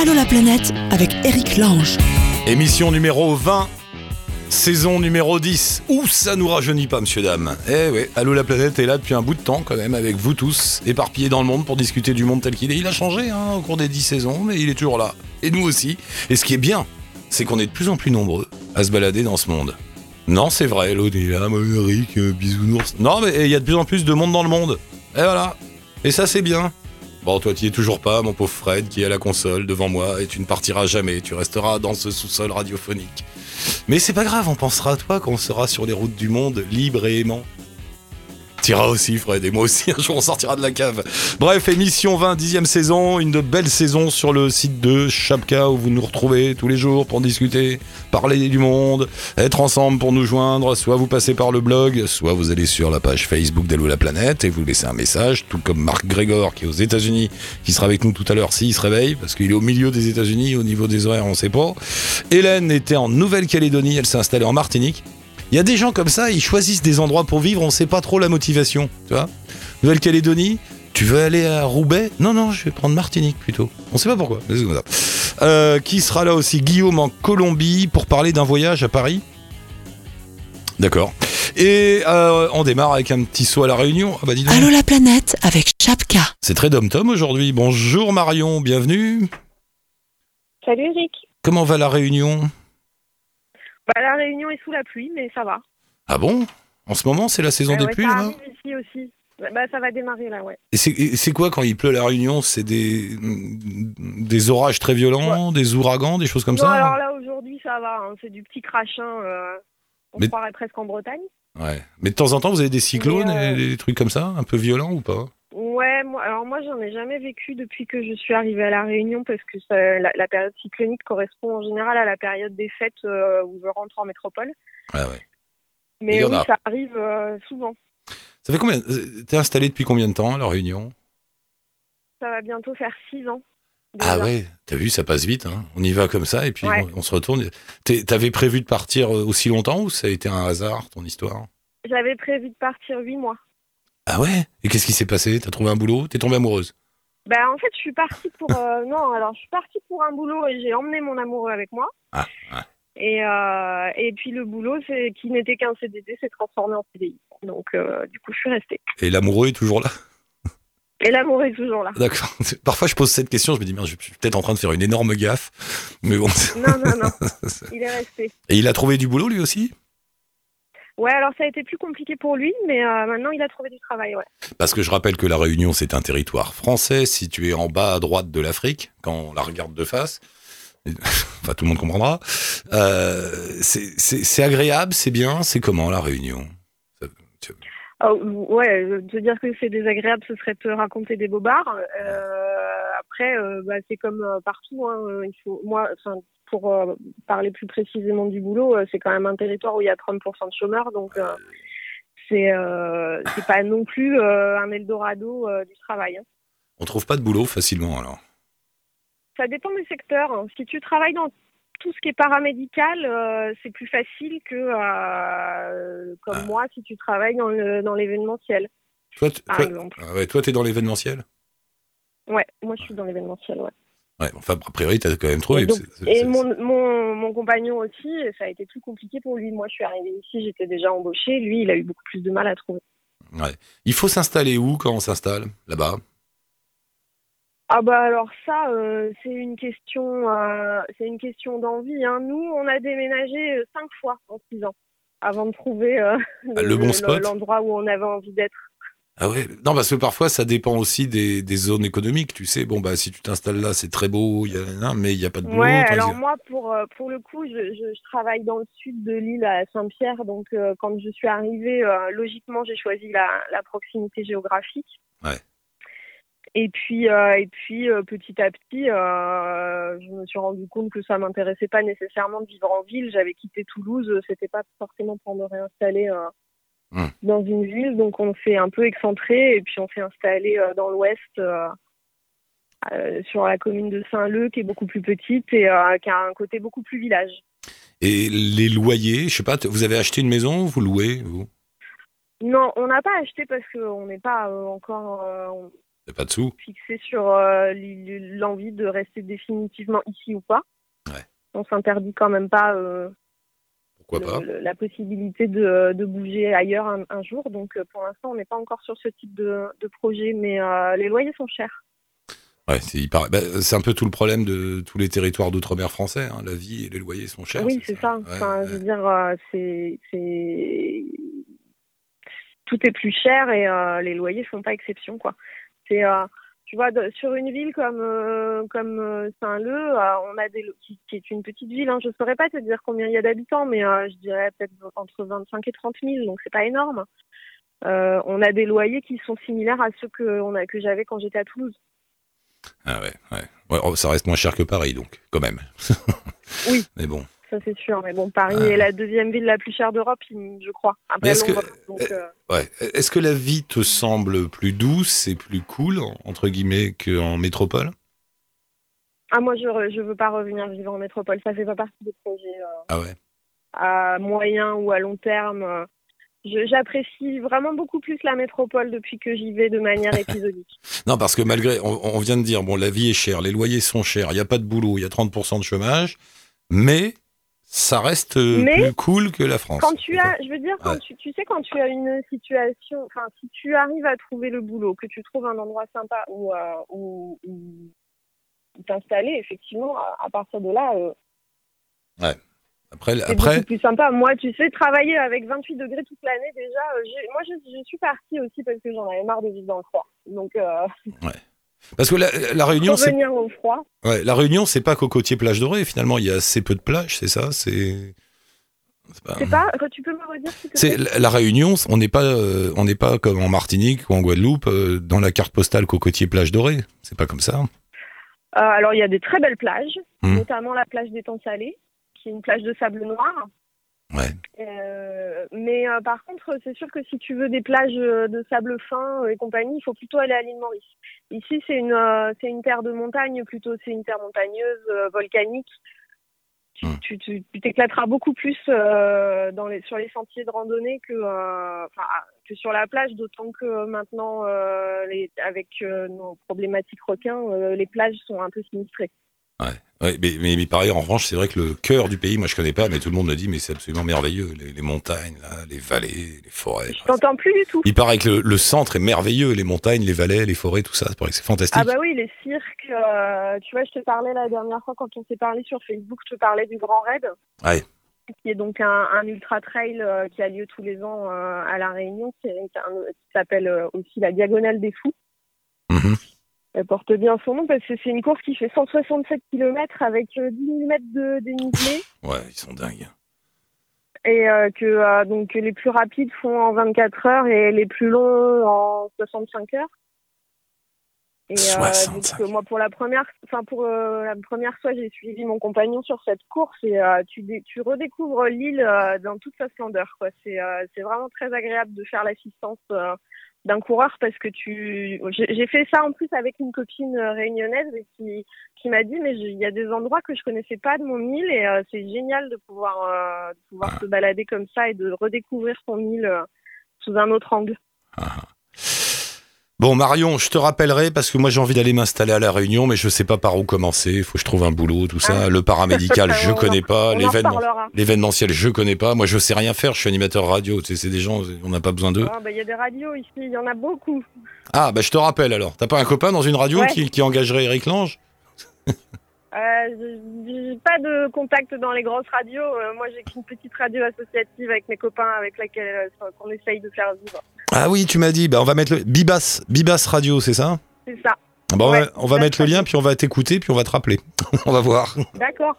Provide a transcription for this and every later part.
Allô la planète avec Eric Lange. Émission numéro 20, saison numéro 10. Ouh, ça nous rajeunit pas, monsieur, dame. Eh oui, Allô la planète est là depuis un bout de temps, quand même, avec vous tous, éparpillés dans le monde pour discuter du monde tel qu'il est. Il a changé hein, au cours des 10 saisons, mais il est toujours là. Et nous aussi. Et ce qui est bien, c'est qu'on est de plus en plus nombreux à se balader dans ce monde. Non, c'est vrai, l'autre est là, Eric, euh, bisounours. Non, mais il y a de plus en plus de monde dans le monde. Et voilà. Et ça, c'est bien. Bon, toi, tu es toujours pas, mon pauvre Fred, qui est à la console devant moi, et tu ne partiras jamais. Tu resteras dans ce sous-sol radiophonique. Mais c'est pas grave, on pensera à toi quand on sera sur les routes du monde, libre et aimant. T'iras aussi, Fred, et moi aussi, un jour on sortira de la cave. Bref, émission 20, dixième saison, une de belles saisons sur le site de Chapka où vous nous retrouvez tous les jours pour discuter, parler du monde, être ensemble pour nous joindre. Soit vous passez par le blog, soit vous allez sur la page Facebook d'Hello la planète et vous laissez un message, tout comme Marc Grégor qui est aux États-Unis, qui sera avec nous tout à l'heure s'il se réveille, parce qu'il est au milieu des États-Unis, au niveau des horaires, on sait pas. Hélène était en Nouvelle-Calédonie, elle s'est installée en Martinique. Il y a des gens comme ça, ils choisissent des endroits pour vivre, on sait pas trop la motivation, tu vois. Nouvelle-Calédonie, tu veux aller à Roubaix? Non, non, je vais prendre Martinique plutôt. On sait pas pourquoi. mais c'est comme ça. Euh, qui sera là aussi? Guillaume en Colombie pour parler d'un voyage à Paris. D'accord. Et euh, on démarre avec un petit saut à la Réunion. Ah bah dis donc. Allô la planète avec Chapka. C'est très dom-tom aujourd'hui. Bonjour Marion, bienvenue. Salut Eric. Comment va la Réunion? Bah, la réunion est sous la pluie, mais ça va. Ah bon? En ce moment, c'est la saison Ouais, des ouais, pluies ça là-bas arrive ici aussi. Bah, ça va démarrer là, ouais. Et c'est- et quoi quand il pleut à la Réunion? C'est des, des orages très violents, des ouragans, des choses comme non, ça? alors là, aujourd'hui, ça va. hein, C'est du petit crachin. euh, on Mais- croirait presque en Bretagne. Ouais. Mais de temps en temps, vous avez des cyclones Mais, euh, et des trucs comme ça, un peu violents ou pas? Ouais, moi, alors moi, j'en ai jamais vécu depuis que je suis arrivée à La Réunion parce que ça- la, la période cyclonique correspond en général à la période des fêtes euh, où je rentre en métropole. Ouais, ouais. Mais oui, a. ça arrive euh, souvent. Ça fait combien euh, T'es installé depuis combien de temps à la Réunion? Ça va bientôt faire six ans. Ah ouais, t'as vu, ça passe vite. Hein. On y va comme ça et puis Ouais. on, on se retourne. T'avais prévu de partir aussi longtemps ou ça a été un hasard ton histoire? J'avais prévu de partir huit mois. Ah ouais? Et qu'est-ce qui s'est passé? T'as trouvé un boulot? T'es tombée amoureuse? Bah en fait, je suis partie pour euh, non, alors je suis partie pour un boulot et j'ai emmené mon amoureux avec moi. Ah, ah. Et euh, et puis le boulot, c'est qui n'était qu'un CDD, s'est transformé en CDI. Donc euh, du coup, je suis restée. Et l'amoureux est toujours là? Et l'amour est toujours là. D'accord. Parfois, je pose cette question, je me dis, merde, je suis peut-être en train de faire une énorme gaffe. Mais bon. Non non non, il est resté. Et il a trouvé du boulot lui aussi? Ouais, alors ça a été plus compliqué pour lui, mais euh, maintenant il a trouvé du travail. Ouais. Parce que je rappelle que la Réunion, c'est un territoire français situé en bas à droite de l'Afrique, quand on la regarde de face. Enfin, tout le monde comprendra. Euh, c'est- agréable, c'est bien, c'est comment la Réunion? Oh, ouais, te dire que c'est désagréable, ce serait te raconter des bobards. Euh, après, euh, bah, c'est comme partout. Hein, il faut, moi, enfin, pour euh, parler plus précisément du boulot, euh, c'est quand même un territoire où il y a 30% de chômeurs, donc euh, c'est c'est pas non plus un Eldorado du travail. hein. On trouve pas de boulot facilement alors. Ça dépend du secteur. hein. Si tu travailles dans tout ce qui est paramédical, euh, c'est plus facile que euh, comme Ah. moi si tu travailles dans le dans l'événementiel, Toi, t- par toi, exemple. ah ouais, t'es dans l'événementiel? Ouais, moi je suis dans l'événementiel. Ouais. Ouais, enfin, a priori, t'as quand même trouvé. Et donc- mon, mon, mon compagnon aussi, ça a été plus compliqué pour lui. Moi, je suis arrivée ici, j'étais déjà embauchée. Lui, il a eu beaucoup plus de mal à trouver. ouais. Il faut s'installer où quand on s'installe Là-bas? Ah bah alors ça, euh, c'est une question, euh, c'est une question d'envie. Hein. Nous, on a déménagé euh, cinq fois en six ans avant de trouver euh, Ah, le bon spot? l'endroit où on avait envie d'être. Ah ouais Non, parce que parfois, ça dépend aussi des, des zones économiques. Tu sais, bon, bah, si tu t'installes là, c'est très beau, y a, mais il n'y a pas de boulot. Ouais, alors moi, pour, euh, pour le coup, je, je, je travaille dans le sud de l'île à Saint-Pierre. Donc, euh, quand je suis arrivée, euh, logiquement, j'ai choisi la, la proximité géographique. Ouais. Et puis, euh, et puis petit à petit, je me suis rendu compte que ça m'intéressait pas nécessairement de vivre en ville. J'avais quitté Toulouse, c'était pas forcément pour me réinstaller Hmm. dans une ville. Donc, on s'est un peu excentré et puis on s'est installé euh, dans l'ouest. euh, euh, sur la commune de Saint-Leu, qui est beaucoup plus petite et qui a un côté beaucoup plus village. Et les loyers, je sais pas, vous avez acheté une maison, vous louez, vous? Non, on n'a pas acheté parce qu'on n'est pas encore. on- pas de sous fixé sur euh, l'envie de rester définitivement ici ou pas. Ouais. On s'interdit quand même pas, euh, Pourquoi le- pas le- la possibilité de, de bouger ailleurs un, un jour. Donc euh, pour l'instant, on n'est pas encore sur ce type de, de projet, mais euh, les loyers sont chers. Ouais, c'est bah, c'est un peu tout le problème de tous les territoires d'outre-mer français. hein. La vie et les loyers sont chers. oui, c'est ça. Ouais, Enfin, ouais. Je veux dire, euh, c'est, c'est tout est plus cher et euh, les loyers font pas exception, quoi. C'est, euh, tu vois, sur une ville comme euh, comme euh, Saint-Leu, euh, on a des qui, qui est une petite ville. Hein, je saurais pas te dire combien il y a d'habitants, mais euh, je dirais peut-être entre 25 et 30 000, donc c'est pas énorme. On a des loyers qui sont similaires à ceux que on a que j'avais quand j'étais à Toulouse. Ah ouais, ouais. Ouais, oh, ça reste moins cher que Paris, donc, quand même. Oui. Mais bon. Ça c'est sûr. Mais bon, Paris Ah. est la deuxième ville la plus chère d'Europe, je crois. Après est-ce que-. Donc, euh, Ouais. Est-ce que la vie te semble plus douce et plus cool, entre guillemets, qu'en métropole? Ah, moi, je, je veux pas revenir vivre en métropole. Ça fait pas partie des projets euh, Ah ouais. à moyen ou à long terme. Euh, J'apprécie vraiment beaucoup plus la métropole depuis que j'y vais de manière épisodique. Non, parce que malgré, on, on vient de dire, bon, la vie est chère, les loyers sont chers, il n'y a pas de boulot, il y a 30% de chômage, mais ça reste euh, Mais plus cool que la France. Quand tu as, je veux dire, quand Ouais. tu, tu sais, quand tu as une situation, enfin, si tu arrives à trouver le boulot, que tu trouves un endroit sympa où, euh, où, où- où t'installer, effectivement, à, à partir de là, euh, Après, c'est après beaucoup plus sympa. Moi, tu sais, travailler avec 28 degrés toute l'année, déjà, euh, moi, je, je suis partie aussi parce que j'en avais marre de vivre dans le froid. Donc, parce que la, la Réunion, c'est revenir au froid, ouais, la Réunion, c'est pas cocotier plage dorée. Finalement, il y a assez peu de plages, c'est ça. C'est pas- pas, tu peux me redire C'est la la Réunion, on n'est pas, euh, on n'est pas comme en Martinique ou en Guadeloupe euh, dans la carte postale cocotier plage dorée. C'est pas comme ça. Euh, Alors, il y a des très belles plages, Hmm. notamment la plage des Temps Salés, qui est une plage de sable noir. Ouais. Euh, mais euh, par contre, c'est sûr que si tu veux des plages euh, de sable fin et compagnie, il faut plutôt aller à l'île Maurice. Ici, c'est une, euh, c'est une terre de montagne, plutôt c'est une terre montagneuse, volcanique. Tu, Hmm. tu, tu, tu t'éclateras beaucoup plus dans les, sur les sentiers de randonnée que, que sur la plage, d'autant que maintenant, les, avec nos problématiques requins, les plages sont un peu sinistrées. Ouais, mais, mais, mais par ailleurs, en revanche, c'est vrai que le cœur du pays, moi je connais pas, mais tout le monde me dit, mais c'est absolument merveilleux. Les, les montagnes, là, les vallées, les forêts. Je t'entends plus du tout. Il paraît que le, le centre est merveilleux, les montagnes, les vallées, les forêts, tout ça. C'est que c'est fantastique. Ah bah oui, les cirques, euh, tu vois, je te parlais la dernière fois quand on s'est parlé sur Facebook, je te parlais du Grand Raid, Ouais. qui est donc un, un ultra trail euh, qui a lieu tous les ans euh, à La Réunion, qui, s'appelle aussi la Diagonale des Fous. Mhm. Elle porte bien son nom parce que c'est une course qui fait 167 km avec euh, 10 000 mètres de dénivelé Ouais, ils sont dingues. et euh, que euh, donc les plus rapides font en 24 heures et les plus longs en 65 heures. Et euh, 65. donc, moi pour la première, enfin pour euh, la première fois, j'ai suivi mon compagnon sur cette course et tu tu redécouvres l'île dans toute sa splendeur. Quoi, c'est c'est vraiment très agréable de faire l'assistance d'un coureur parce que tu, j'ai fait ça en plus avec une copine euh, réunionnaise qui qui m'a dit mais il y a des endroits que je connaissais pas de mon île et euh, c'est génial de pouvoir euh, de pouvoir se balader comme ça et de redécouvrir ton île sous un autre angle. Bon, Marion, je te rappellerai parce que moi j'ai envie d'aller m'installer à La Réunion, mais je sais pas par où commencer. Il faut que je trouve un boulot, tout ça. Ah. Le paramédical, je connais pas. L'événementiel, je connais pas. Moi, je sais rien faire. Je suis animateur radio. Tu sais, c'est des gens, on n'a pas besoin d'eux. Ah, bah, Il y a des radios ici, il y en a beaucoup. Ah, bah, je te rappelle alors. T'as pas un copain dans une radio Ouais. qui, qui engagerait Eric Lange? Euh, j'ai pas de contact dans les grosses radios. Euh, moi, j'ai qu'une petite radio associative avec mes copains avec laquelle euh, qu'on essaye de faire vivre. Ah oui, tu m'as dit. Bah, on va mettre le Bibas, Bibas Radio, c'est ça? C'est ça. Bah, on va- on mettre le lien, puis on va t'écouter, puis on va te rappeler. on va voir. D'accord.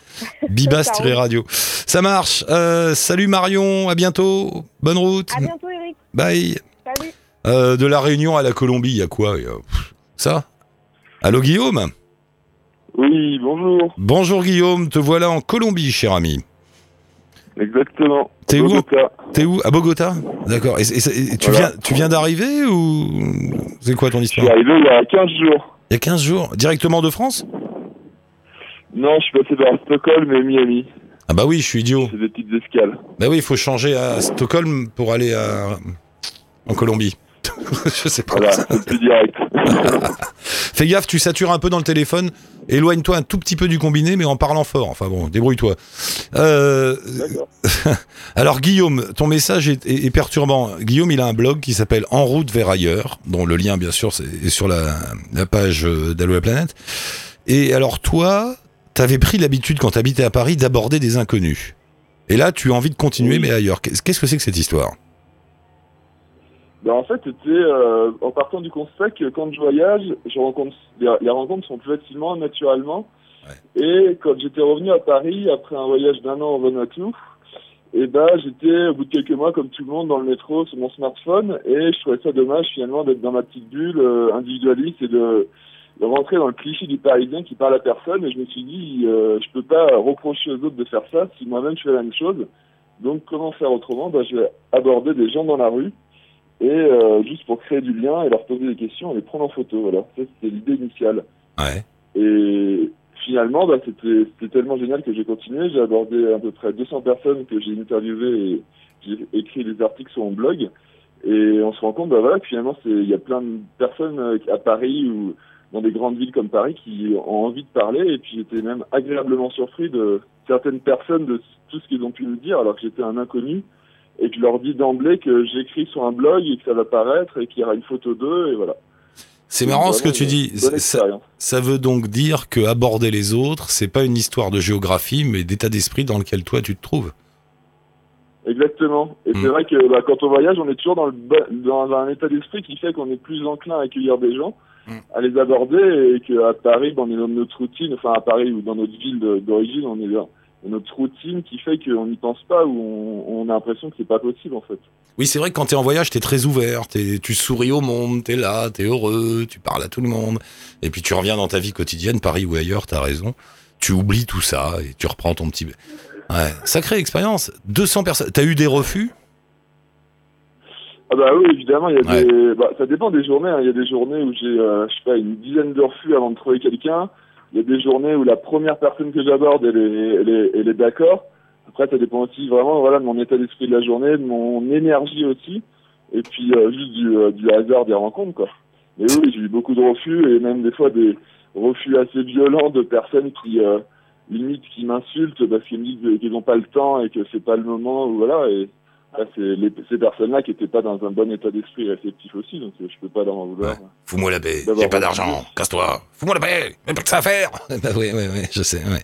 Bibas-radio. Ça marche. Euh, salut Marion, à bientôt. Bonne route. À bientôt, Eric. Bye. Salut. Euh, de la Réunion à la Colombie, il y a quoi Ça? Allô Guillaume? Oui, bonjour. Bonjour Guillaume, te voilà en Colombie, cher ami. Exactement. T'es où. T'es où? À Bogota? D'accord. Et, et- et tu Voilà. viens, tu viens d'arriver ou c'est quoi ton Je suis histoire arrivé il y a 15 jours. Il y a 15 jours, directement de France? Non, je suis passé par Stockholm et Miami. Ah bah oui, je suis idiot. C'est des petites escales. Bah oui, il faut changer à Stockholm pour aller à... en Colombie. je sais pas. Voilà, plus direct. Fais gaffe, tu satures un peu dans le téléphone. Éloigne-toi un tout petit peu du combiné, mais en parlant fort. Enfin bon, débrouille-toi. Euh, alors Guillaume, ton message est, est- est perturbant. Guillaume, il a un blog qui s'appelle En route vers ailleurs, dont le lien, bien sûr, est sur la, la page euh, d'Allo la planète. Et alors toi, t'avais pris l'habitude quand t'habitais à Paris d'aborder des inconnus. Et là, tu as envie de continuer, mais ailleurs. Qu'est-ce que c'est que cette histoire? Ben, en fait, c'était euh, en partant du constat que quand je voyage, je rencontre, les, les rencontres sont plus facilement, naturellement. Et quand j'étais revenu à Paris après un voyage d'un an en Vanuatu, et ben j'étais au bout de quelques mois comme tout le monde dans le métro sur mon smartphone et je trouvais ça dommage finalement d'être dans ma petite bulle euh, individualiste et de, de rentrer dans le cliché du Parisien qui parle à personne. Et je me suis dit, euh, je peux pas reprocher aux autres de faire ça si moi-même je fais la même chose. Donc comment faire autrement? Ben, Je vais aborder des gens dans la rue et euh, juste pour créer du lien et leur poser des questions et les prendre en photo. Voilà, ça c'était l'idée initiale. Ouais. Et finalement, bah, c'était tellement génial que j'ai continué. J'ai abordé à peu près 200 personnes que j'ai interviewées et j'ai écrit des articles sur mon blog. Et on se rend compte, bah voilà, que finalement, il y a plein de personnes euh, à Paris ou dans des grandes villes comme Paris qui ont envie de parler. Et puis j'étais même agréablement surpris de certaines personnes de tout ce qu'ils ont pu me dire, alors que j'étais un inconnu et que je leur dis d'emblée que j'écris sur un blog et que ça va paraître et qu'il y aura une photo d'eux et voilà. C'est marrant ce que tu dis. Ça, veut donc dire que aborder les autres, c'est pas une histoire de géographie, mais d'état d'esprit dans lequel toi tu te trouves. Exactement. Et c'est vrai que bah, quand on voyage, on est toujours dans, le ba- dans un état d'esprit qui fait qu'on est plus enclin à accueillir des gens, Mm. à les aborder, et qu'à Paris, bah, on est dans notre routine, enfin à Paris ou dans notre ville d'origine, on est dans notre routine qui fait qu'on n'y pense pas ou on, on a l'impression que c'est pas possible en fait. Oui, c'est vrai que quand t'es en voyage, t'es très ouvert, t'es- tu souris au monde, t'es là, t'es heureux, tu parles à tout le monde. Et puis tu reviens dans ta vie quotidienne, Paris ou ailleurs, t'as raison. Tu oublies tout ça et tu reprends ton petit... Ouais, sacrée expérience. 200 personnes. T'as eu des refus? Ah bah oui, évidemment, il y a Ouais. des, bah, ça dépend des journées. hein. Il y a des journées où j'ai, euh, je sais pas, une dizaine de refus avant de trouver quelqu'un. Il y a des journées où la première personne que j'aborde, elle est, elle est, elle est d'accord. Après, ça dépend aussi vraiment, voilà, de mon état d'esprit de la journée, de mon énergie aussi, et puis euh, juste du, euh, du hasard des rencontres, quoi. Mais oui, j'ai eu beaucoup de refus et même des fois des refus assez violents de personnes qui, euh, limite, qui m'insultent parce qu'ils me disent qu'ils n'ont pas le temps et que c'est pas le moment, ou voilà. Là, c'est les- ces personnes-là qui étaient pas dans un bon état d'esprit réceptif aussi, donc euh, je peux pas leur en vouloir. Fous-moi la paix, j'ai pas d'argent, casse-toi. Fous-moi la paix, j'ai pas que ça à faire. bah oui, oui, oui, je sais. Ouais.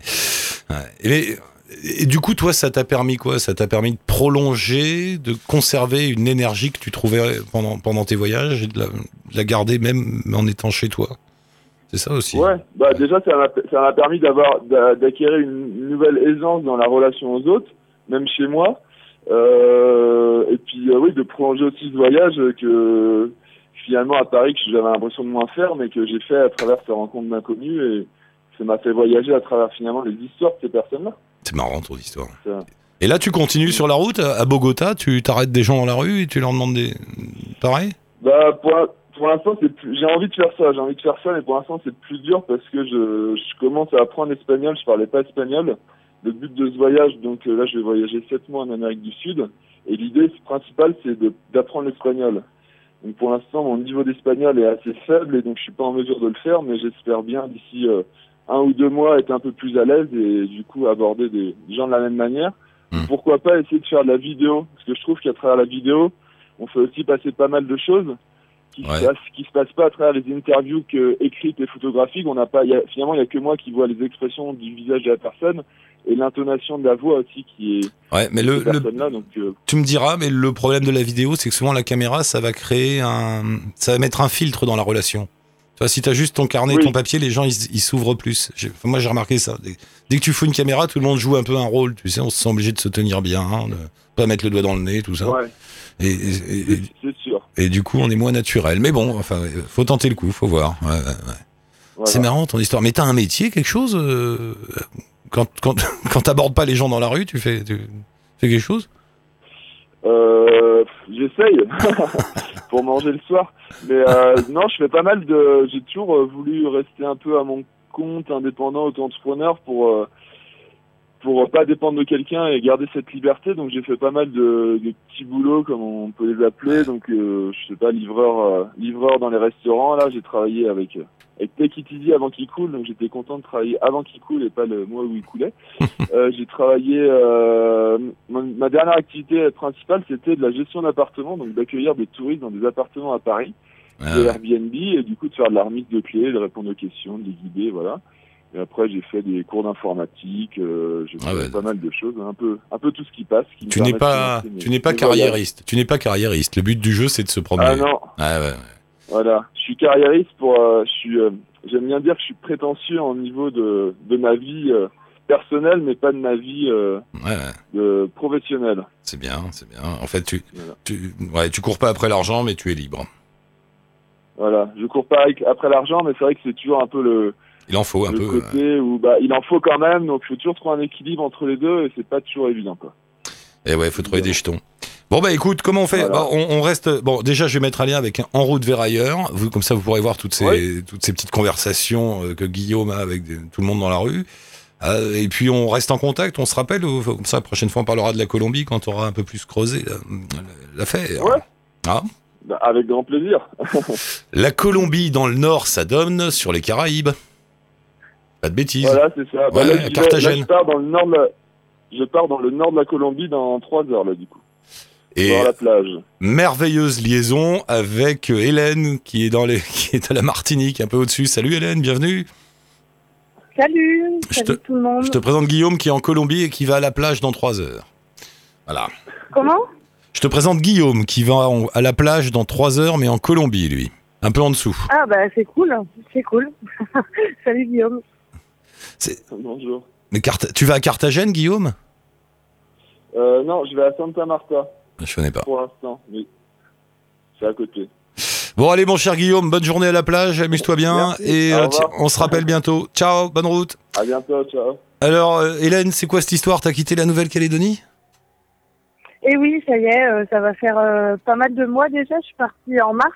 Ouais. Et, du coup, toi, ça t'a permis quoi? Ça t'a permis de prolonger, de conserver une énergie que tu trouvais pendant, pendant tes voyages et de la, de la garder même en étant chez toi? C'est ça aussi. Ouais, bah déjà ça m'a permis d'avoir d'acquérir une nouvelle aisance dans la relation aux autres, même chez moi. Euh, et puis euh, oui, de prolonger aussi ce voyage que finalement à Paris que j'avais l'impression de moins faire, mais que j'ai fait à travers ces rencontres d'inconnus et ça m'a fait voyager à travers finalement les histoires de ces personnes-là. C'est marrant ton histoire. Et là, tu continues sur la route à Bogota, tu t'arrêtes des gens dans la rue et tu leur demandes des. Pareil? Bah pour, pour l'instant c'est plus- j'ai envie de faire ça, j'ai envie de faire ça, mais pour l'instant c'est plus dur parce que je, je commence à apprendre l'espagnol, je parlais pas espagnol. Le but de ce voyage, donc euh, là je vais voyager sept mois en Amérique du Sud, et l'idée principale c'est d'apprendre l'espagnol. Donc pour l'instant mon niveau d'espagnol est assez faible et donc je suis pas en mesure de le faire, mais j'espère bien d'ici euh, un ou deux mois être un peu plus à l'aise et du coup aborder des gens de la même manière. Hmm. Pourquoi pas essayer de faire de la vidéo? Parce que je trouve qu'à travers la vidéo, on fait aussi passer pas mal de choses qui Ouais. se passent, qui se passent pas à travers les interviews que écrites et photographiques. On n'a pas, il y a- finalement, il y a que moi qui vois les expressions du visage de la personne et l'intonation de la voix aussi qui est Ouais, mais le. Donc, euh, tu me diras, mais le problème de la vidéo, c'est que souvent la caméra, ça va créer un. Ça va mettre un filtre dans la relation. Tu vois, si t'as juste ton carnet Oui. ton papier, les gens, ils, s'ouvrent plus. Enfin, moi, j'ai remarqué ça. Dès, dès que tu fous une caméra, tout le monde joue un peu un rôle. Tu sais, on se sent obligé de se tenir bien, hein, de pas mettre le doigt dans le nez, tout ça. ouais, Et, et- et- c'est c'est sûr. et du coup, on est moins naturel. Mais bon, enfin, faut tenter le coup, faut voir. Ouais, ouais, ouais. Voilà. C'est marrant ton histoire. Mais t'as un métier, quelque chose euh, Quand, quand, quand t'abordes pas les gens dans la rue, tu fais, tu fais quelque chose? Euh, J'essaye pour manger le soir, mais euh, non, je fais pas mal de. J'ai toujours euh, voulu rester un peu à mon compte, indépendant, auto-entrepreneur pour pour pas dépendre de quelqu'un et garder cette liberté. Donc j'ai fait pas mal de, de petits boulots, comme on peut les appeler. Donc euh, je sais pas, livreur, livreur dans les restaurants. Là, j'ai travaillé avec avec Take It Easy avant qu'il coule. Donc j'étais content de travailler avant qu'il coule et pas le mois où il coulait. Euh, j'ai travaillé. euh, ma, dernière activité principale, c'était de la gestion d'appartements, donc d'accueillir des touristes dans des appartements à Paris, Ah, de. Airbnb, et du coup de faire de la remise de clés, de répondre aux questions, de les guider, voilà. Et après, j'ai fait des cours d'informatique, euh, j'ai fait Ah ouais. pas mal de choses, un peu, un peu tout ce qui passe. qui Tu n'es pas, mes- tu n'es pas carriériste. Tu n'es pas carriériste. Le but du jeu, c'est de se promener. Ah non, Ah ouais. voilà. Je suis carriériste pour, euh, je suis, euh, j'aime bien dire que je suis prétentieux en niveau de, de ma vie euh, personnelle, mais pas de ma vie euh, Ouais, ouais. de professionnelle. C'est bien, c'est bien. En fait, tu, Voilà. tu, ouais, tu cours pas après l'argent, mais tu es libre. Voilà. Je cours pas après l'argent, mais c'est vrai que c'est toujours un peu le, Il en faut un le peu. ouais. côté où bah, il en faut quand même, donc il faut toujours trouver un équilibre entre les deux, et c'est pas toujours évident, quoi. Et ouais, faut trouver des jetons. Bon bah écoute, comment on fait? Voilà. Bah, on, on reste. Bon, déjà, je vais mettre un lien avec un En route vers ailleurs. Vous, comme ça, vous pourrez voir toutes ces Ouais. toutes ces petites conversations euh, que Guillaume a avec des- tout le monde dans la rue. Euh, et puis on reste en contact. On se rappelle. ou- comme ça, la prochaine fois, on parlera de la Colombie quand on aura un peu plus creusé la- l'affaire. Ouais. Ah. Bah, avec grand plaisir. La Colombie dans le nord, ça donne sur les Caraïbes. Pas de bêtises. Voilà, c'est ça. Bah, Ouais, là, là, je pars dans le nord de la, je pars dans le nord de la Colombie dans trois heures, là, du coup. Et Voir la plage. merveilleuse liaison avec euh, Hélène qui est dans les qui est à la Martinique un peu au-dessus. Salut Hélène, bienvenue. Salut, Je salut te- tout le monde. Je te présente Guillaume qui est en Colombie et qui va à la plage dans 3 heures. Voilà. Comment? Je te présente Guillaume qui va en- à la plage dans 3 heures mais en Colombie lui. Un peu en dessous. Ah bah c'est cool, c'est cool. salut Guillaume. Bonjour. Mais tu vas à Carthagène Guillaume? Euh, non, je vais à Santa Marta, Je connais pas. pour l'instant. Mais c'est à côté. Bon allez mon cher Guillaume, bonne journée à la plage, amuse-toi bien Merci. et euh, on se rappelle bientôt. Ciao, bonne route. À bientôt, ciao. Alors euh, Hélène, c'est quoi cette histoire? T'as quitté la Nouvelle-Calédonie? Et oui, ça y est, euh, ça va faire euh, pas mal de mois déjà. Je suis partie en mars.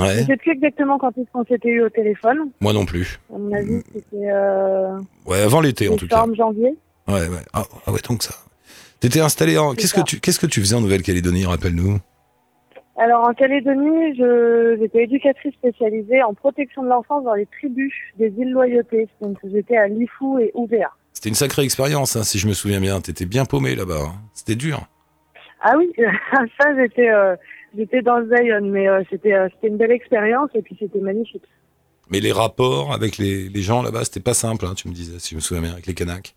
Ouais. Je sais plus exactement quand est-ce qu'on s'était eu au téléphone. Moi non plus. À mon avis, c'était euh, Ouais, avant l'été en tout cas. janvier. Ouais, ouais. Ah, ah ouais, donc ça. T'étais installé en. Qu'est-ce que ça. tu qu'est-ce que tu faisais en Nouvelle-Calédonie? Rappelle-nous. Alors en Calédonie, je j'étais éducatrice spécialisée en protection de l'enfance dans les tribus des îles Loyauté. Donc j'étais à Lifou et Ouvéa. C'était une sacrée expérience, hein, si je me souviens bien. T'étais bien paumé là-bas. hein. C'était dur. Ah oui, ça j'étais euh, j'étais dans le Zion, mais euh, c'était euh, c'était une belle expérience et puis c'était magnifique. Mais les rapports avec les, les gens là-bas, c'était pas simple, hein, tu me disais, si je me souviens bien, avec les Kanaks.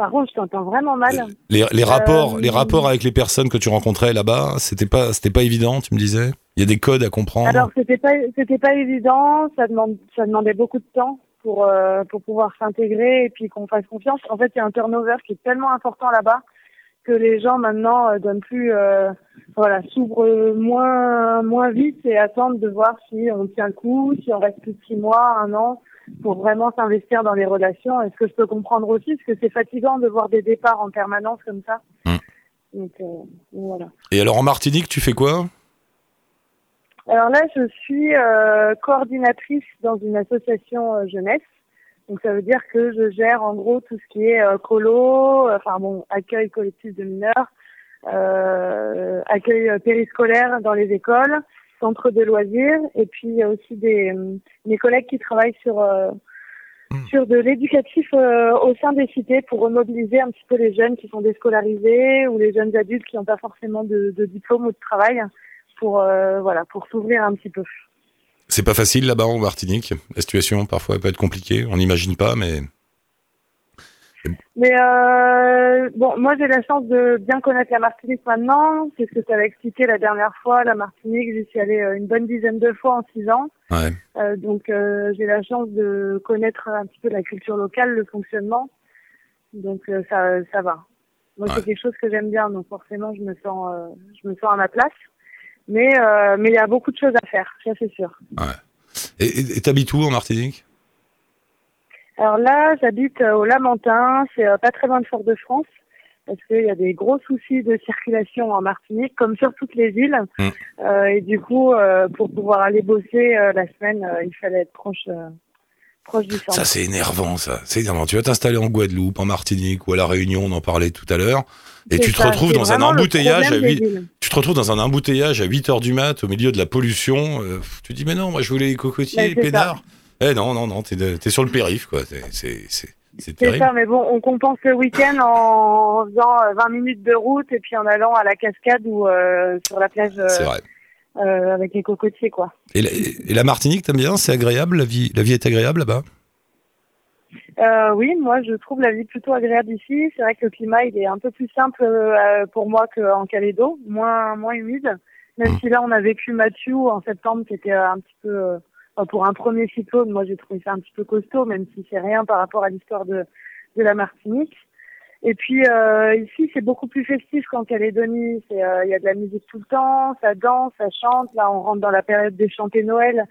Par contre, je t'entends vraiment mal. Les, les rapports, Euh, les rapports avec les personnes que tu rencontrais là-bas, c'était pas, c'était pas évident, tu me disais? Il y a des codes à comprendre? Alors c'était pas c'était pas évident, ça demande ça demandait beaucoup de temps pour euh, pour pouvoir s'intégrer et puis qu'on fasse confiance. En fait, il y a un turnover qui est tellement important là-bas que les gens maintenant euh, donnent plus euh, voilà s'ouvrent moins moins vite et attendent de voir si on tient le coup, si on reste plus de six mois, un an pour vraiment s'investir dans les relations. Est-ce que je peux comprendre aussi parce que c'est fatigant de voir des départs en permanence comme ça. Mm. Donc euh, voilà. Et alors en Martinique, tu fais quoi? Alors là, je suis euh, coordinatrice dans une association euh, jeunesse. Donc ça veut dire que je gère en gros tout ce qui est euh, colo, euh, enfin bon, accueil collectif de mineurs, euh, accueil périscolaire dans les écoles, centre de loisirs, et puis il y a aussi des euh, mes collègues qui travaillent sur euh, Hmm. sur de l'éducatif euh, au sein des cités pour remobiliser un petit peu les jeunes qui sont déscolarisés ou les jeunes adultes qui n'ont pas forcément de, de diplôme ou de travail pour euh, voilà pour s'ouvrir un petit peu. C'est pas facile là-bas en Martinique. La situation parfois peut être compliquée. On n'imagine pas, mais Mais euh, bon, moi j'ai la chance de bien connaître la Martinique maintenant. C'est ce que tu avais expliqué la dernière fois. La Martinique, j'y suis allée euh, une bonne dizaine de fois en six ans. ouais. Euh, donc euh, j'ai la chance de connaître un petit peu la culture locale, le fonctionnement. Donc ça, ça va. Moi Ouais. c'est quelque chose que j'aime bien, donc forcément je me sens, je me sens à ma place. Mais mais il y a beaucoup de choses à faire, ça c'est sûr. Et et- et t'habites où en Martinique? Alors là, j'habite euh, au Lamentin, c'est euh, pas très loin de Fort-de-France, parce qu'il y a des gros soucis de circulation en Martinique, comme sur toutes les îles. Mm. Euh, et du coup, euh, pour pouvoir aller bosser euh, la semaine, il fallait être proche, proche du centre. Ça, c'est énervant, ça. C'est énervant. Tu vas t'installer en Guadeloupe, en Martinique ou à La Réunion, on en parlait tout à l'heure. Et tu te retrouves dans un embouteillage à problème des 8, villes. tu te retrouves dans un embouteillage à 8 heures du mat, au milieu de la pollution. tu dis, mais non, moi, je voulais les cocotiers, Ouais, c'est peinards. Eh non, non, non, t'es, t'es sur le périph', quoi. C'est, c'est, ça, mais bon, on compense le week-end en faisant euh, 20 minutes de route et puis en allant à la cascade ou euh, sur la plage euh, euh, avec les cocotiers, quoi. Et la, et la Martinique, t'aimes bien? C'est agréable La vie, la vie est agréable là-bas? Euh, oui, moi je trouve la vie plutôt agréable ici. C'est vrai que le climat il est un peu plus simple euh, pour moi qu'en Calédo, moins moins humide. Même Mm. si là on a vécu Mathieu en septembre, qui était un petit peu euh, pour un premier cyclone. Moi j'ai trouvé ça un petit peu costaud, même si c'est rien par rapport à l'histoire de de la Martinique. Et puis euh, ici c'est beaucoup plus festif qu'en Calédonie. C'est euh, il y a de la musique tout le temps, ça danse, ça chante. Là on rentre dans la période des chantés Noël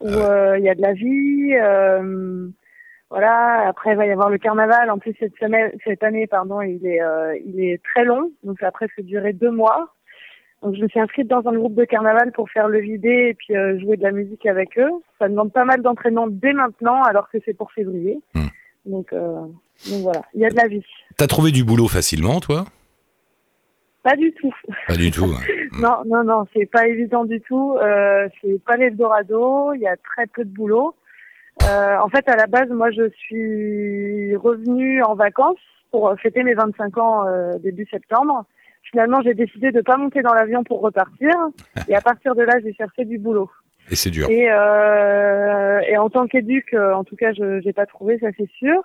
où euh, il y a de la vie. euh, voilà. Après, il va y avoir le carnaval. En plus, cette semaine, cette année, pardon, il est, euh, il est très long. Donc, ça a presque duré deux mois. Donc, je me suis inscrite dans un groupe de carnaval pour faire le vidé et puis euh, jouer de la musique avec eux. Ça demande pas mal d'entraînement dès maintenant, alors que c'est pour février. Hmm. Donc, euh, donc voilà, il y a de la vie. T'as trouvé du boulot facilement, toi? Pas du tout. Pas du tout. hein. Non, non, non, c'est pas évident du tout. Euh, c'est pas l'Eldorado. Il y a très peu de boulot. En fait, à la base, moi, je suis revenue en vacances pour fêter mes 25 ans début septembre. Finalement, j'ai décidé de pas monter dans l'avion pour repartir. Et à partir de là, j'ai cherché du boulot. Et c'est dur. Et, euh, et en tant qu'éduc, euh, en tout cas, je n'ai pas trouvé, ça c'est sûr.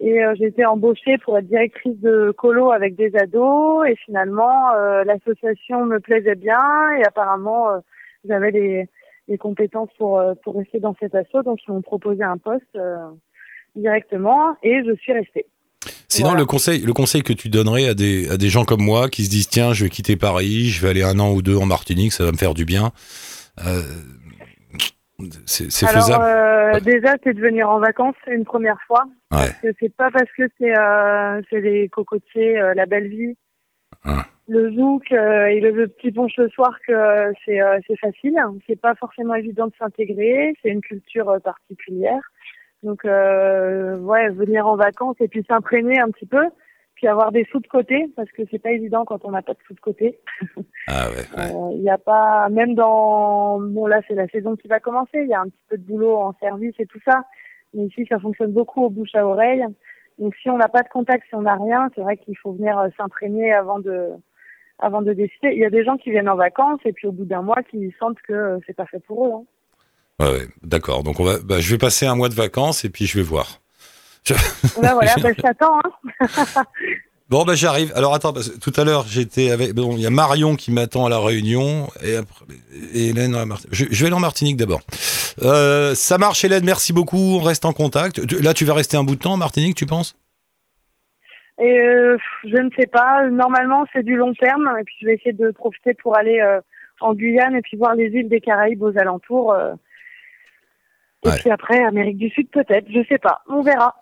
Et euh, j'ai été embauchée pour être directrice de colo avec des ados. Et finalement, euh, l'association me plaisait bien. Et apparemment, euh, j'avais les, les compétences pour, euh, pour rester dans cet asso. Donc, ils m'ont proposé un poste euh, directement. Et je suis restée. Sinon, Voilà. le conseil, le conseil que tu donnerais à des, à des gens comme moi qui se disent tiens, je vais quitter Paris, je vais aller un an ou deux en Martinique, ça va me faire du bien. Euh, c'est faisable. euh, déjà, c'est de venir en vacances une première fois. Ouais. Parce que c'est pas parce que c'est euh, les cocotiers, euh, la belle vie, Ouais. le zouk euh, et le, le petit punch le soir que c'est facile. C'est pas forcément évident de s'intégrer. C'est une culture particulière. Donc, euh, ouais, venir en vacances et puis s'imprégner un petit peu, puis avoir des sous de côté parce que c'est pas évident quand on n'a pas de sous de côté. Ah ouais, ouais. Euh, Il n'y a pas, même dans, bon là c'est la saison qui va commencer, il y a un petit peu de boulot en service et tout ça, mais ici ça fonctionne beaucoup au bouche à oreille. Donc si on n'a pas de contact, si on n'a rien, c'est vrai qu'il faut venir euh, s'imprégner avant de, avant de décider. Il y a des gens qui viennent en vacances et puis au bout d'un mois qui sentent que euh, c'est pas fait pour eux. Hein. Ouais, ouais, D'accord. Donc on va, bah, je vais passer un mois de vacances et puis je vais voir. Là voilà, bah, je t'attends. Hein. Bon, bah j'arrive. Alors attends, parce que tout à l'heure j'étais avec. Bon, il y a Marion qui m'attend à la Réunion et, après, et Hélène à Martinique. Je, je vais aller en Martinique d'abord. Euh, ça marche, Hélène. Merci beaucoup. On reste en contact. Là, tu vas rester un bout de temps en Martinique, tu penses? Et euh, je ne sais pas. Normalement, c'est du long terme. Et puis, je vais essayer de profiter pour aller euh, en Guyane et puis voir les îles des Caraïbes aux alentours. Et Ouais. puis après, Amérique du Sud, peut-être. Je sais pas. On verra.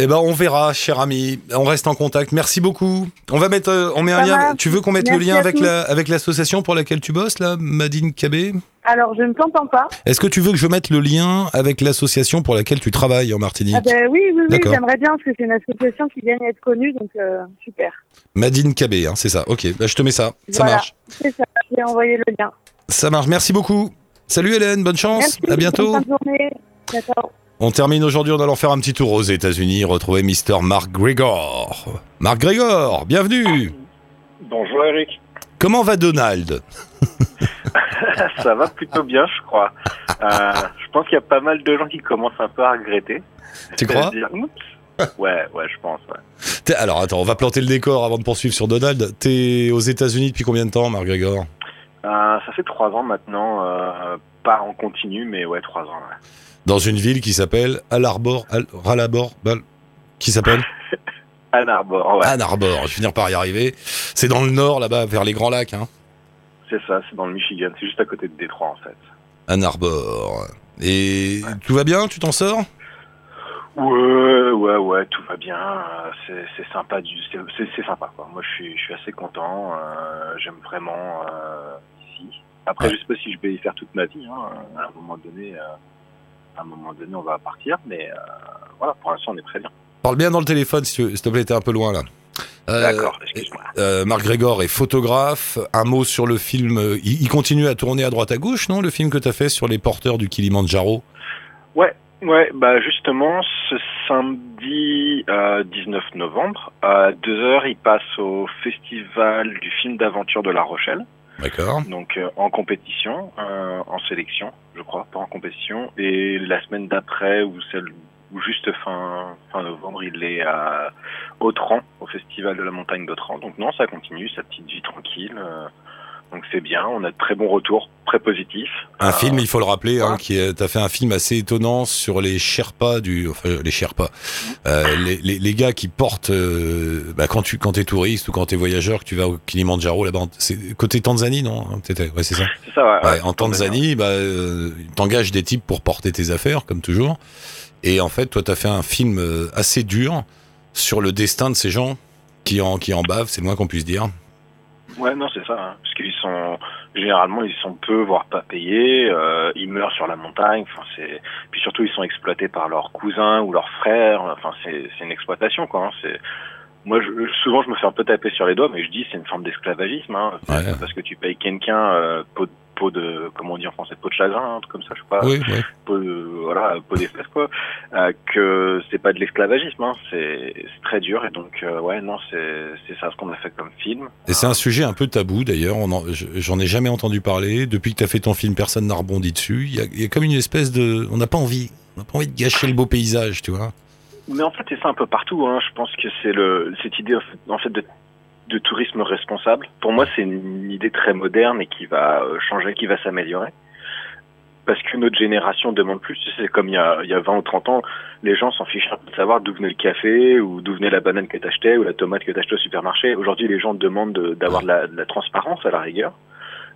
Eh ben, on verra, cher ami. On reste en contact. Merci beaucoup. On va mettre, euh, on met un lien. Tu veux qu'on mette Merci le lien avec la, avec l'association pour laquelle tu bosses, là, Madine KB Alors, je ne t'entends pas. Est-ce que tu veux que je mette le lien avec l'association pour laquelle tu travailles en Martinique? Ah ben oui, oui, oui. J'aimerais bien parce que c'est une association qui gagne à être connue. Donc, euh, super. Madine KB, hein, c'est ça. Ok, bah, je te mets ça. Ça Voilà. marche. C'est ça. J'ai envoyé le lien. Ça marche. Merci beaucoup. Salut Hélène, bonne chance. Merci. À bientôt. Bonne journée. On termine aujourd'hui en allant faire un petit tour aux États-Unis, retrouver Mr. Mark Gregor. Mark Gregor, bienvenue. Bonjour Eric. Comment va Donald? Ça va plutôt bien, je crois. Euh, je pense qu'il y a pas mal de gens qui commencent un peu à regretter. Tu crois? Dire. Ouais, ouais, je pense. Ouais. Alors attends, on va planter le décor avant de poursuivre sur Donald. T'es aux États-Unis depuis combien de temps, Mark Gregor? Euh, ça fait trois ans maintenant, euh, pas en continu, mais ouais, trois ans. ouais. Dans une ville qui s'appelle Al Arbor, Al Bal- qui s'appelle Ann Arbor, ouais, Ann Arbor. Je vais finir par y arriver. C'est dans le nord, là-bas, vers les Grands Lacs. Hein. c'est ça, c'est dans le Michigan, c'est juste à côté de Détroit en fait. Ann Arbor. Et tout va bien Tu t'en sors? Ouais, ouais, ouais, tout va bien. C'est sympa, du, c'est- sympa quoi. Moi, je suis, je suis assez content. euh, J'aime vraiment euh, ici. Après, je sais pas si je vais y faire toute ma vie. Hein, à un moment donné, euh, à un moment donné, on va partir. Mais voilà, pour l'instant, on est très bien. Parle bien dans le téléphone, s'il te plaît, t'es un peu loin là. D'accord, excuse-moi. Marc Grégor est photographe. Un mot sur le film. Il, il continue à tourner à droite à gauche, non Le film que tu as fait sur les porteurs du Kilimanjaro? Ouais, ouais, bah justement, ce samedi euh, 19 novembre, à 2h, il passe au festival du film d'aventure de La Rochelle. D'accord. Donc euh, en compétition, euh, en sélection, je crois, pas en compétition. Et la semaine d'après, ou celle ou juste fin, fin novembre, il est à Autran, au Festival de la Montagne d'Autran. Donc non, ça continue, sa petite vie tranquille. Donc c'est bien, on a de très bons retours, très positifs. Un Euh, film, il faut le rappeler, hein, qui t'as fait un film assez étonnant sur les Sherpas du, enfin les Sherpas, euh, les, les, les gars qui portent, euh, bah, quand tu quand t'es touriste ou quand t'es voyageur, que tu vas au Kilimanjaro là-bas, c'est côté Tanzanie, non T'étais- Ouais, c'est ça. C'est ça, ouais. Ouais, en Tanzanie, bah, euh, t'engages des types pour porter tes affaires, comme toujours. Et en fait, toi, t'as fait un film euh, assez dur sur le destin de ces gens qui en qui en bavent, c'est le moins qu'on puisse dire. Ouais, non, c'est ça. hein. Parce qu'ils sont généralement ils sont peu voire pas payés. euh, ils meurent sur la montagne. Enfin, c'est puis surtout ils sont exploités par leurs cousins ou leurs frères. Enfin, c'est c'est une exploitation quoi. hein. C'est moi je, souvent je me fais un peu taper sur les doigts, mais je dis c'est une forme d'esclavagisme. Hein. Ouais. parce que tu payes quelqu'un euh, peau, de- comment on dit en français peau de chagrin, un truc comme ça, je sais pas. Oui. Peau de, voilà peau d'espèce quoi. euh, que c'est pas de l'esclavagisme. Hein. C'est très dur et donc euh, ouais non c'est ça ce qu'on a fait comme film. Et c'est un sujet un peu tabou d'ailleurs. J'en ai jamais entendu parler. Depuis que t'as fait ton film, personne n'a rebondi dessus. Il y a, il y a comme une espèce de, on n'a pas envie, on n'a pas envie de gâcher le beau paysage, tu vois. Mais en fait, c'est ça un peu partout. Hein. Je pense que c'est le cette idée en fait, de, de tourisme responsable. Pour moi, c'est une idée très moderne et qui va euh, changer, qui va s'améliorer. Parce que notre génération demande plus. C'est comme il y, a, il y a 20 ou 30 ans, les gens s'en peu de savoir d'où venait le café ou d'où venait la banane que t'achetais ou la tomate que t'achetais au supermarché. Aujourd'hui, les gens demandent de- d'avoir de la, transparence à la rigueur.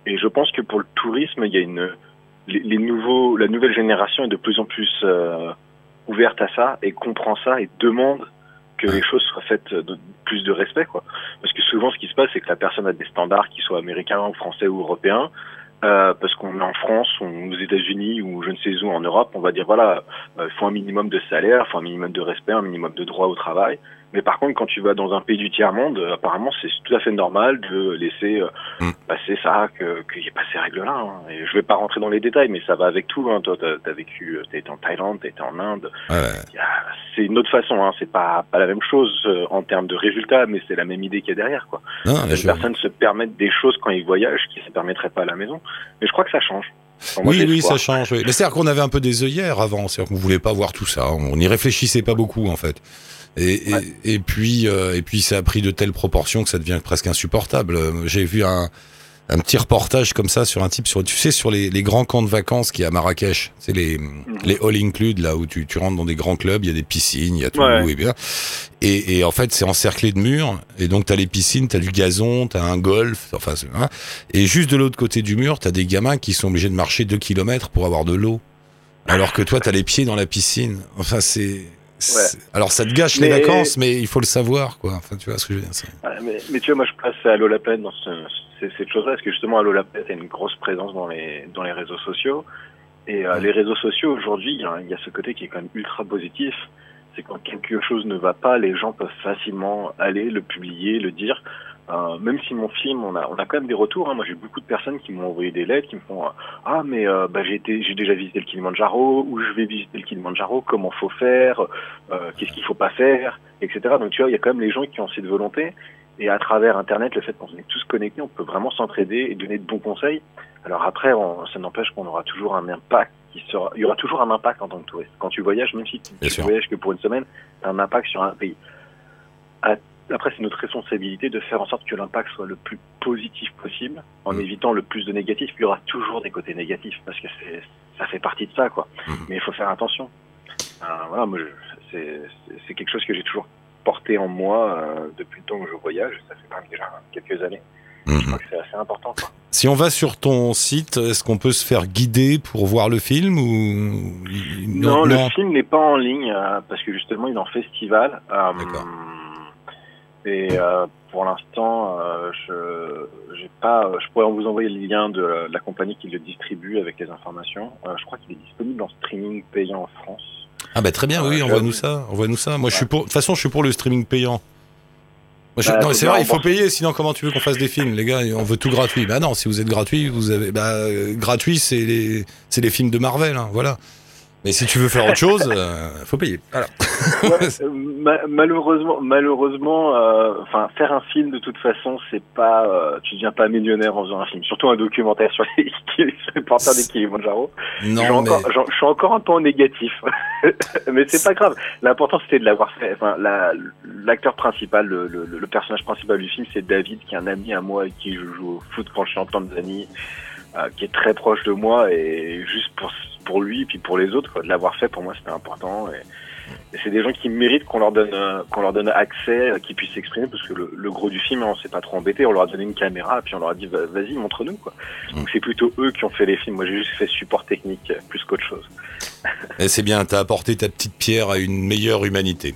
Et je pense que pour le tourisme, il y a les nouveaux, la nouvelle génération est de plus en plus euh, ouverte à ça et comprend ça et demande que les choses soient faites de plus de respect quoi. Parce que souvent ce qui se passe c'est que la personne a des standards qui soient américains ou français ou européens euh, parce qu'on est en France aux États-Unis ou je ne sais où en Europe on va dire voilà euh, il faut un minimum de salaire il faut un minimum de respect un minimum de droit au travail mais par contre quand tu vas dans un pays du tiers monde euh, apparemment c'est tout à fait normal de laisser euh, Mm. passer ça que qu'il n'y ait pas ces règles là hein. et je vais pas rentrer dans les détails mais ça va avec tout hein. toi t'as as vécu euh, t'as été en Thaïlande t'as été en Inde Ouais. y c'est une autre façon, hein. c'est pas, pas la même chose euh, en termes de résultats, mais c'est la même idée qu'il y a derrière. Quoi. Non, Les je- personnes se permettent des choses quand ils voyagent qui ne se permettraient pas à la maison. Mais je crois que ça change. Enfin, Oui, oui, ça change. oui. Mais c'est-à-dire qu'on avait un peu des œillères avant, c'est-à-dire qu'on voulait pas voir tout ça, on n'y réfléchissait pas beaucoup en fait. Et, et- Ouais. et, puis, euh, et puis ça a pris de telles proportions que ça devient presque insupportable. J'ai vu un, un petit reportage comme ça sur un type sur, tu sais, sur les, les grands camps de vacances qu'il y a à Marrakech. C'est les, les all include là où tu, tu rentres dans des grands clubs, il y a des piscines, il y a tout Ouais. et bien. Et, et en fait, c'est encerclé de murs. Et donc, t'as les piscines, t'as du gazon, t'as un golf. Enfin, hein. et juste de l'autre côté du mur, t'as des gamins qui sont obligés de marcher deux kilomètres pour avoir de l'eau. Alors que toi, t'as les pieds dans la piscine. Enfin, c'est. Alors, ça te gâche les vacances, mais il faut le savoir, quoi. Enfin, tu vois ce que je veux dire. Ouais, mais, mais tu vois, moi je place à Planète dans ce, c'est- cette chose-là, parce que justement Allo la Planète a une grosse présence dans les, dans les réseaux sociaux. Et euh, les réseaux sociaux aujourd'hui, il il y a ce côté qui est quand même ultra positif. C'est quand quelque chose ne va pas, les gens peuvent facilement aller le publier, le dire. Euh, même si mon film, on a, on a quand même des retours. hein. Moi, j'ai beaucoup de personnes qui m'ont envoyé des lettres, qui me font euh, ah mais euh, bah, j'ai été, j'ai déjà visité le Kilimanjaro, ou je vais visiter le Kilimanjaro, comment faut faire, qu'est-ce qu'il faut pas faire, etc. Donc tu vois, il y a quand même les gens qui ont cette volonté. Et à travers Internet, le fait qu'on est tous connectés, on peut vraiment s'entraider et donner de bons conseils. Alors après, on, ça n'empêche qu'on aura toujours un impact qui sera, il y aura toujours un impact en tant que touriste. Quand tu voyages, même si tu, tu voyages que pour une semaine, tu as un impact sur un pays. À- Après, c'est notre responsabilité de faire en sorte que l'impact soit le plus positif possible, en Mm. évitant le plus de négatifs. Il y aura toujours des côtés négatifs, parce que ça fait partie de ça, quoi. Mm. Mais il faut faire attention. Euh, voilà, moi, je- c'est, quelque chose que j'ai toujours porté en moi euh, depuis le temps que je voyage. Ça fait quand même déjà quelques années. Je Mhm. crois que c'est assez important, quoi. Si on va sur ton site, est-ce qu'on peut se faire guider pour voir le film ou Non, le film n'est pas en ligne euh, parce que justement il est en festival. Euh, D'accord. Et euh, pour l'instant, euh, je j'ai pas. Je pourrais vous envoyer le lien de la compagnie qui le distribue avec les informations. Euh, je crois qu'il est disponible en streaming payant en France. Ah bah très bien, oui, envoie-nous ça, envoie-nous ça. Moi, je suis pour. De toute façon, je suis pour le streaming payant. Moi, je- Bah, non, c'est vrai, il faut payer, sinon comment tu veux qu'on fasse des films, les gars? On veut tout gratuit. Bah non, si vous êtes gratuit, vous avez. Bah gratuit, c'est les, c'est les films de Marvel, hein, voilà. Mais si tu veux faire autre chose, euh, faut payer. Voilà. Ouais, euh, ma- malheureusement, malheureusement, euh, enfin, faire un film de toute façon, c'est pas, euh, tu deviens pas millionnaire en faisant un film. Surtout un documentaire sur les, sur les porteurs des Kilimanjaro. Je Non, mais encore, j'en- je suis encore un peu en négatif, mais c'est pas grave. L'important c'était de l'avoir fait. Enfin, la- l'acteur principal, le, le, le personnage principal du film, c'est David, qui est un ami à moi avec qui joue au foot quand je suis en Tanzanie, qui est très proche de moi et juste pour pour lui et puis pour les autres, quoi, de l'avoir fait pour moi c'était important. Et, c'est des gens qui méritent qu'on leur donne euh, qu'on leur donne accès, euh, qu'ils puissent s'exprimer parce que le, le gros du film, on s'est pas trop embêté. On leur a donné une caméra puis on leur a dit Va- vas-y montre-nous quoi. Donc c'est plutôt eux qui ont fait les films. Moi j'ai juste fait support technique euh, plus qu'autre chose. Et c'est bien, t'as apporté ta petite pierre à une meilleure humanité.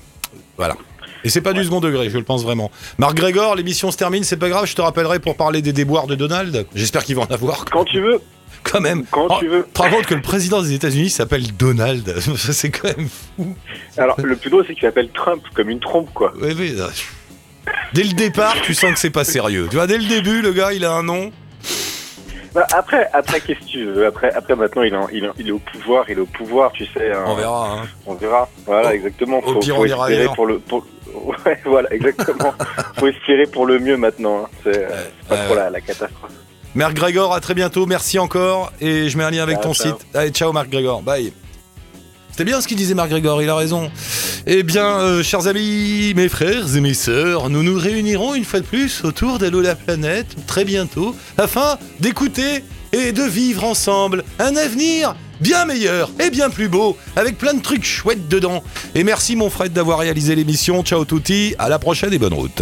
Voilà. Et c'est pas du second degré, je le pense vraiment. Marc Grégor, l'émission se termine, c'est pas grave, je te rappellerai pour parler des déboires de Donald. J'espère qu'ils vont en avoir Quand tu veux, quand même. quand Oh, tu veux. Tu te rends compte que le président des États-Unis s'appelle Donald C'est quand même fou. Alors le plus drôle c'est qu'il s'appelle Trump comme une trompe quoi. Ouais, ouais, euh, Dès le départ, tu sens que c'est pas sérieux. Tu vois, dès le début, le gars, il a un nom. Bah, après, après qu'est-ce que tu veux? Après, après maintenant il est, en- il, est, il est au pouvoir, il est au pouvoir, tu sais. hein. On verra. Hein. On verra. Voilà, exactement. au pire, on ira espérer ailleurs. pour le. Pour... Ouais, voilà, exactement. faut espérer pour le mieux maintenant. hein. C'est euh, c'est pas euh, trop la, la catastrophe. Marc Grégor, à très bientôt. Merci encore. Et je mets un lien avec ton ciao. site. Allez, ciao Marc Grégor. Bye. C'était bien ce qu'il disait Marc Grégor, il a raison. Eh bien, euh, chers amis, mes frères et mes sœurs, nous nous réunirons une fois de plus autour d'Allo la planète très bientôt afin d'écouter et de vivre ensemble un avenir bien meilleur et bien plus beau avec plein de trucs chouettes dedans. Et merci mon Fred d'avoir réalisé l'émission. Ciao touti, à la prochaine et bonne route.